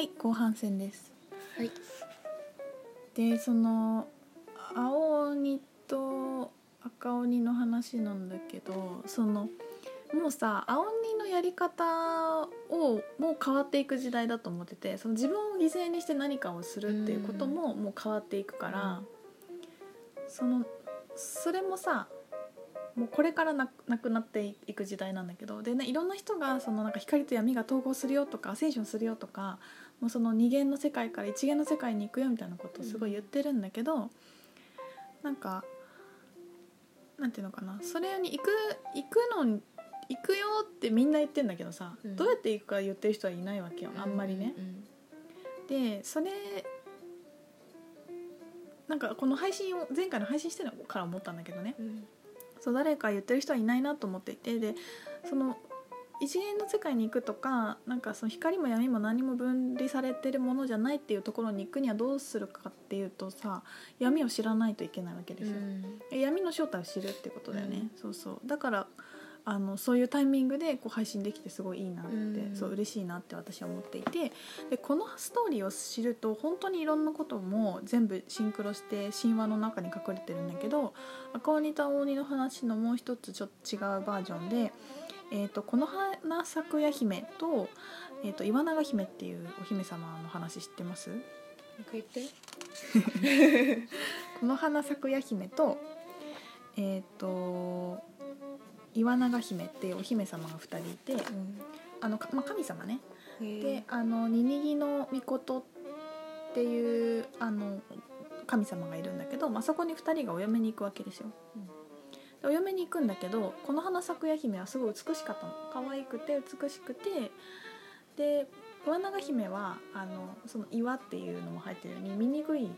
はい後半戦です。はい。でその青鬼と赤鬼の話なんだけどそのもうさ青鬼のやり方をもう変わっていく時代だと思っててその自分を犠牲にして何かをするっていうことももう変わっていくから、そのそれもさもうこれからななくなっていく時代なんだけどで、ね、いろんな人がそのなんか光と闇が統合するよとかアセンションするよとかもうその二元の世界から一元の世界に行くよみたいなことをすごい言ってるんだけど、なんかなんていうのかなそれに行く行くの行くよってみんな言ってんだけどさ、うん。どうやって行くか言ってる人はいないわけよあんまりね。うんでそれなんかこの配信を前回の配信してるから思ったんだけどね。うんそう誰か言ってる人はいないなと思っていてでその一元の世界に行くとかなんかその光も闇も何も分離されてるものじゃないっていうところに行くにはどうするかっていうとさ闇を知らないといけないわけですよ。え闇の正体を知るってことだよね、そうそう。だからあのそういうタイミングでこう配信できてすごいいいなって、うん。そう嬉しいなって私は思っていてでこのストーリーを知ると本当にいろんなことも全部シンクロして神話の中に隠れてるんだけど赤鬼と青鬼の話のもう一つちょっと違うバージョンで「えー、とこの花咲くや姫と」えーと岩永姫っていうお姫様の話知ってます？言って。この花咲くや姫とえっ、と岩永姫っていうお姫様が2人いてあの、かまあ、神様ね。うんであのニニギの御事っていうあの神様がいるんだけど、まあ、そこに2人がお嫁に行くわけですよ。でお嫁に行くんだけどこの花咲くや姫はすごい美しかったの。可愛くて美しくてで岩永姫はあのその岩っていうのも入ってるように醜いん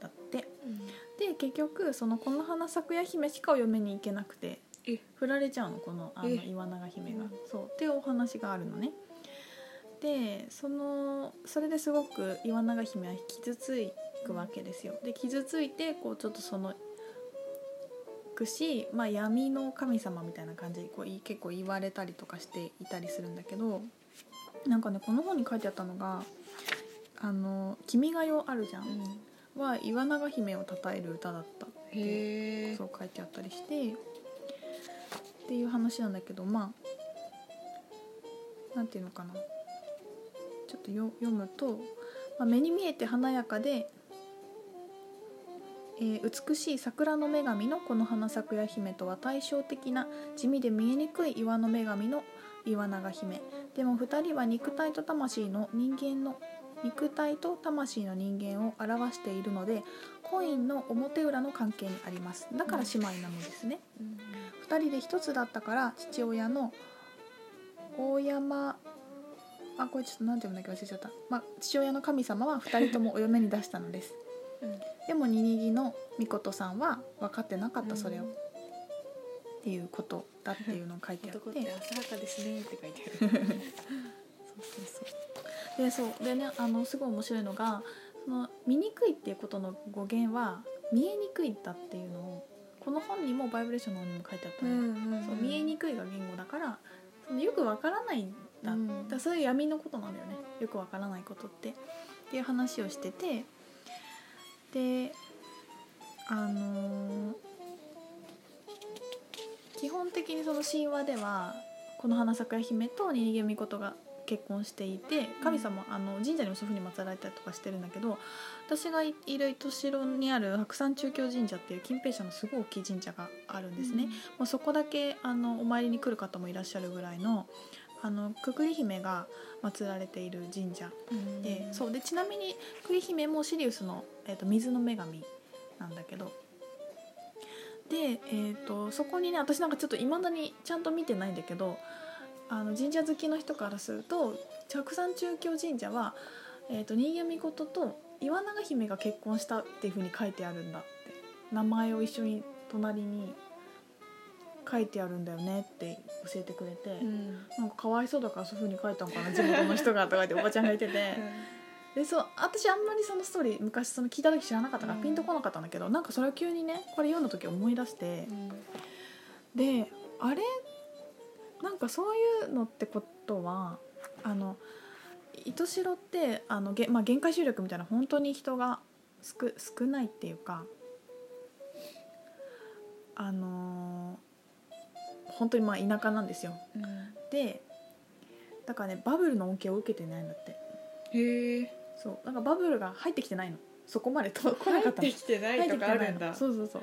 だって。で結局そのこの花咲くや姫しかお嫁に行けなくてえ振られちゃうの？このあのえ岩永姫がうん。そうっていうお話があるのね。でそのそれですごく岩永姫は傷つくわけですよ。で傷ついてこうちょっとそのくし、まあ、闇の神様みたいな感じでこうい結構言われたりとかしていたりするんだけどなんかねこの本に書いてあったのが「あの君が代あるじゃん」は岩永姫を称える歌だったってへえそう書いてあったりしてっていう話なんだけどまあなんていうのかな。ちょっと読むと、まあ、目に見えて華やかで、えー美しい桜の女神のこの花咲くや姫とは対照的な地味で見えにくい岩の女神の岩永姫。でも2人は肉体と魂の人間の肉体と魂の人間を表しているのでコインの表裏の関係にあります。だから姉妹なのですね、うん。2人で一つだったから父親の大山あこれちょっと何て読むんだっけ忘れちゃった、まあ、父親の神様は2人ともお嫁に出したのです。でもニニギの御事さんは分かってなかったそれを、うんっていうことだっていうのを書いてあって。男って浅はかですねって書いてある。そうそうそう。でそう。でねあのすごい面白いのがその見にくいっていうことの語源は見えにくいんだっていうのをこの本にもバイブレーションの方にも書いてあったの、そう見えにくいが言語だからそのよくわからないんだ,、うん。だそういう闇のことなんだよね。よくわからないことって。っていう話をしてて。であのー基本的にその神話ではこの花咲くや姫とニニゲミコトが結婚していて神様、あの神社にもそういうふうに祀られたりとかしてるんだけど私がいいる糸代にある白山中京神社っていう近辺社のすごい大きい神社があるんですね。もうそこだけあのお参りに来る方もいらっしゃるぐらいのあのくくり姫が祀られている神社。で,、そうでちなみにくくり姫もシリウスの、えー、と水の女神なんだけど。で、えー、とそこにね私なんかちょっといまだにちゃんと見てないんだけどあの神社好きの人からすると白山中京神社は、えー、と新見事と岩永姫が結婚したっていうふうに書いてあるんだって。名前を一緒に隣に書いてあるんだよねって教えてくれて、なんかかわいそうだからそういうふうに書いたのかな地元の人がとか言って おばちゃんが言ってて。でそう私あんまりそのストーリー昔その聞いた時知らなかったからうん。ピンとこなかったんだけど、なんかそれを急にねこれ読んだ時思い出して、であれなんかそういうのってことはあの糸代ってあの、げまあ、限界集落みたいな本当に人が少少ないっていうかあのー本当にまあ田舎なんですよ。うん。でだからねバブルの恩恵を受けてないんだって。へえそう。なんかバブルが入ってきてないの。そこまでと来な入っかったのてきてないとかあるんだ。そうそうそう。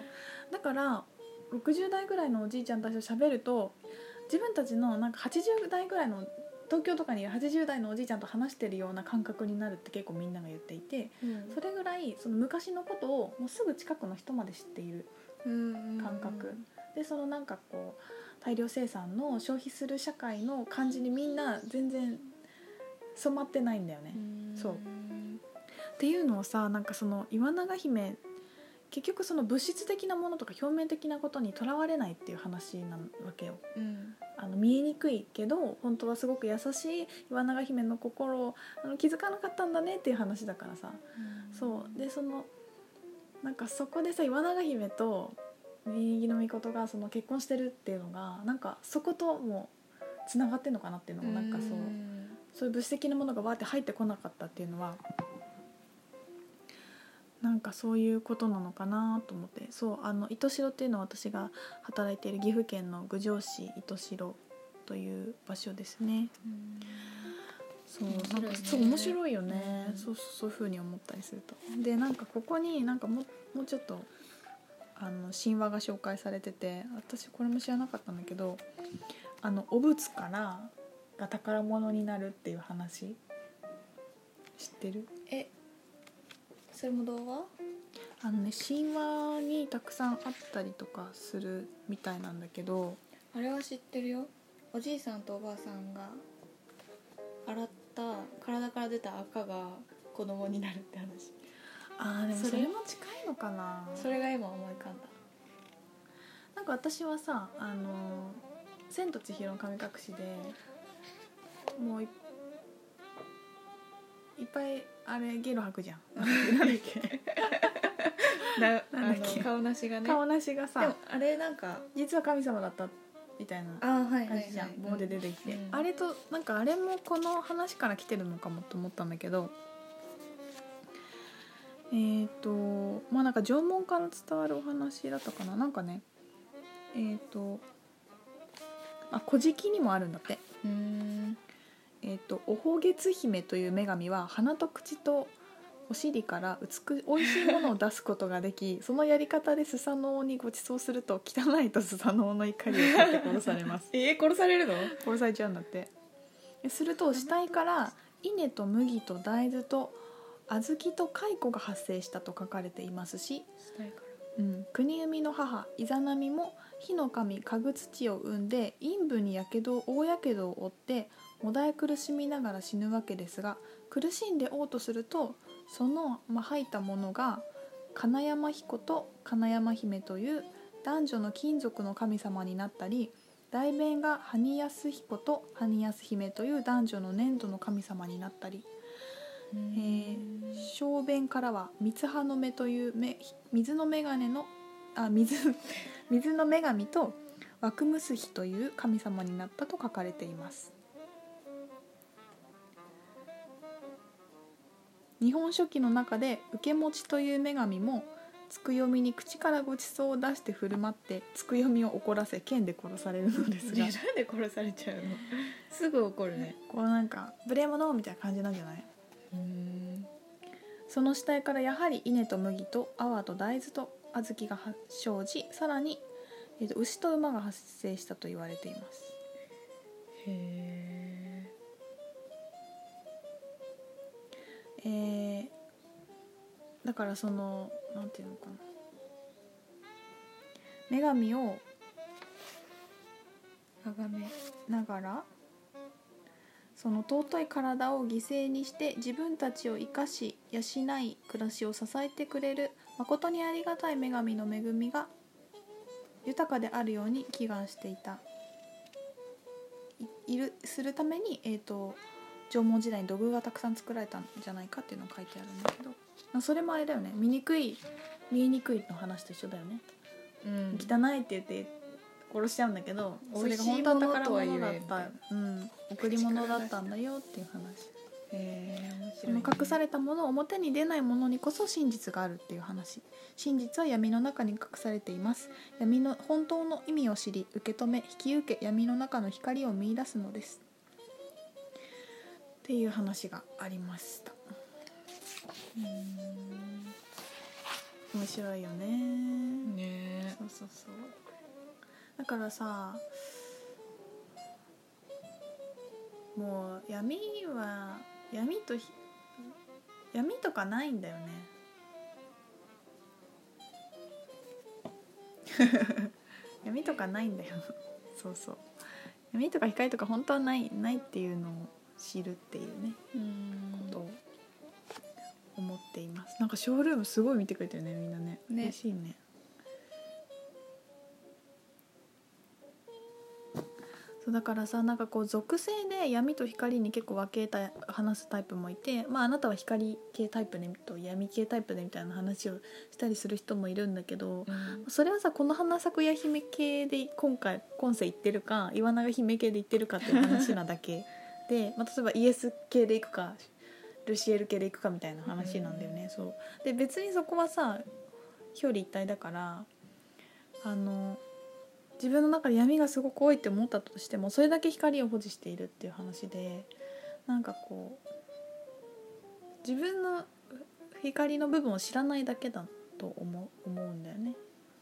だから60代ぐらいのおじいちゃんたちと喋ると自分たちのなんか80代ぐらいの東京とかにいる80代のおじいちゃんと話してるような感覚になるって結構みんなが言っていてうん。それぐらいその昔のことをもうすぐ近くの人まで知っているうん感覚でそのなんかこう大量生産の消費する社会の感じにみんな全然染まってないんだよね。うん。そう。っていうのをさなんかその岩永姫結局その物質的なものとか表面的なことにとらわれないっていう話なわけよ。うん。あの見えにくいけど本当はすごく優しい岩永姫の心をあの気づかなかったんだねっていう話だからさ。そう。でそのなんかそこでさ岩永姫と右の御がその結婚してるっていうのがなんかそこともつながってんのかなっていうのもなんかそう。そういう物質的なものがわーって入ってこなかったっていうのはなんかそういうことなのかなと思って。そうあの糸代っていうのは私が働いている岐阜県の郡上市糸代という場所ですね。そう面白いね。なんかそう面白いよね、うん。そうそういうふうに思ったりすると。でなんかここになんかももうちょっとあの神話が紹介されてて私これも知らなかったんだけどあのお仏からが宝物になるっていう話知ってる？えそれも童話あのね神話にたくさんあったりとかするみたいなんだけどあれは知ってるよ。おじいさんとおばあさんが洗った体から出た赤が子供になるって話。あーでもそれ？も近いのかな？それが今思い浮かんだ。なんか私はさ「あの千と千尋の神隠し」でもういいっぱいあれゲロ吐くじゃん。なんだっけ？な なんだっけ？顔なしがね。顔なしがでもさあれなんか実は神様だったみたいなあはいはいはい。感じじゃん。棒で出てきて、うん。あれとなんかあれもこの話から来てるのかもと思ったんだけどえっ、とまあなんか縄文から伝わるお話だったかな。なんかねえっ、とあ古事記にもあるんだって。うんえっ、とおほげつ姫という女神は鼻と口とお尻から美美味しいものを出すことができ そのやり方でスサノオにご馳走すると汚いとスサノオの怒りを買って殺されます。えー、殺されるの？殺されちゃうんだって。ですると死体から稲と麦と大豆と小豆と蚕が発生したと書かれていますし、うん、国生みの母イザナミも火の神家具土を産んで陰部にやけど大やけどを負ってもだえ苦しみながら死ぬわけですが苦しんで嘔吐するとその、まあ、吐いたものが金山彦と金山姫という男女の金属の神様になったり大弁が埴安彦と埴安姫という男女の粘土の神様になったり。えー小便からは三葉の目という目水の眼鏡のあ水水の女神と枠結比という神様になったと書かれています日本書紀の中で受け持ちという女神もつくよみに口からごちそうを出して振る舞ってつくよみを怒らせ剣で殺されるのですが。ねなんで殺されちゃうの。すぐ怒るね。こうなんか無礼者みたいな感じなんじゃない？うん。その死体からやはり稲と麦と泡と大豆と小豆が発生じさらに、えーと牛と馬が発生したと言われています。へえーだからそのなんていうのかな。女神をあがめながらその尊い体を犠牲にして自分たちを生かし養い暮らしを支えてくれる誠にありがたい女神の恵みが豊かであるように祈願していた。いるするために、えー、と縄文時代に土偶がたくさん作られたんじゃないかっていうのが書いてあるんだけど。まあそれもあれだよね。醜い見えにくいの話と一緒だよね。うん。汚いって言って殺しちゃうんだけどそれが本当は宝物だった、うん、贈り物だったんだよっていう話。へえー、面そ白い、の隠されたもの表に出ないものにこそ真実があるっていう話。真実は闇の中に隠されています。闇の本当の意味を知り受け止め引き受け闇の中の光を見出すのですっていう話がありました。面白いよね。ね。そうそうそう。だからさもう闇は闇とひ闇とかないんだよね。闇とかないんだよ。そうそう。闇とか光とか本当はないないっていうのを知るっていうねうん。ことを思っています。なんかショールームすごい見てくれてるねみんなね。ね。嬉しいね。そうだからさなんかこう属性で闇と光に結構分けた話すタイプもいてまああなたは光系タイプねと闇系タイプねみたいな話をしたりする人もいるんだけどうん。それはさこの花咲くや姫系で今回今世言ってるか岩永姫系で言ってるかっていう話なだけ で、まあ、例えばイエス系でいくかルシエル系でいくかみたいな話なんだよね、そう。で別にそこはさ表裏一体だからあの自分の中で闇がすごく多いって思ったとしてもそれだけ光を保持しているっていう話でなんかこう自分の光の部分を知らないだけだと思う思うんだよね。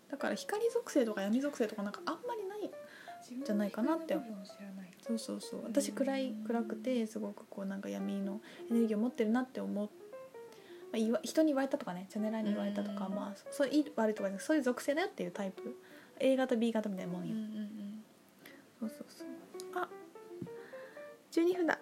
だから光属性とか闇属性とかなんかあんまりないじゃないかなってそうそうそう。私暗い暗くてすごくこうなんか闇のエネルギーを持ってるなって思う、まあ、言わ人に言われたとかねチャネラーに言われたとか、うんまあそういい悪いとかそういう属性だよっていうタイプ。A 型 B 型みたいなもんよ、うんうんそうそうそう。あ12分だ